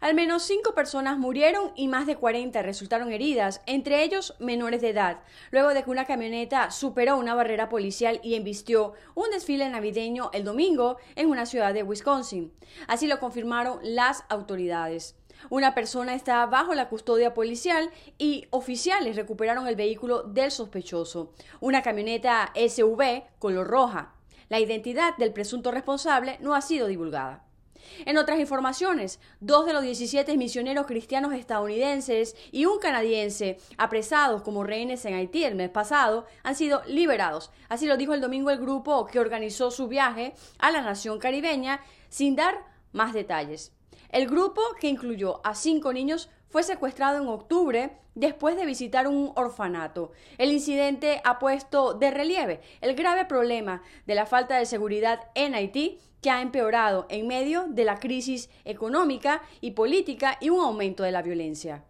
Al menos cinco personas murieron y más de 40 resultaron heridas, entre ellos menores de edad, luego de que una camioneta superó una barrera policial y embistió un desfile navideño el domingo en una ciudad de Wisconsin. Así lo confirmaron las autoridades. Una persona está bajo la custodia policial y oficiales recuperaron el vehículo del sospechoso, una camioneta SUV color roja. La identidad del presunto responsable no ha sido divulgada. En otras informaciones, dos de los 17 misioneros cristianos estadounidenses y un canadiense apresados como rehenes en Haití el mes pasado han sido liberados. Así lo dijo el domingo el grupo que organizó su viaje a la nación caribeña sin dar más detalles. El grupo, que incluyó a cinco niños, fue secuestrado en octubre después de visitar un orfanato. El incidente ha puesto de relieve el grave problema de la falta de seguridad en Haití que ha empeorado en medio de la crisis económica y política y un aumento de la violencia.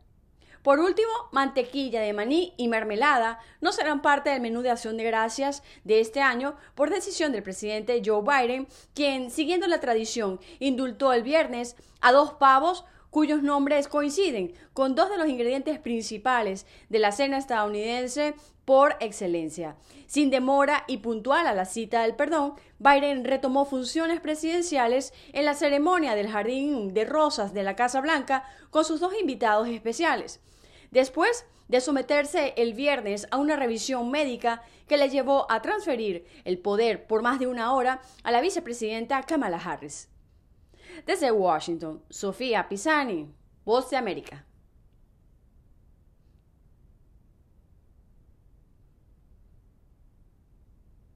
Por último, mantequilla de maní y mermelada no serán parte del menú de acción de gracias de este año por decisión del presidente Joe Biden, quien, siguiendo la tradición, indultó el viernes a dos pavos cuyos nombres coinciden con dos de los ingredientes principales de la cena estadounidense por excelencia. Sin demora y puntual a la cita del perdón, Biden retomó funciones presidenciales en la ceremonia del Jardín de Rosas de la Casa Blanca con sus dos invitados especiales. Después de someterse el viernes a una revisión médica que le llevó a transferir el poder por más de una hora a la vicepresidenta Kamala Harris. Desde Washington, Sofía Pisani, Voz de América.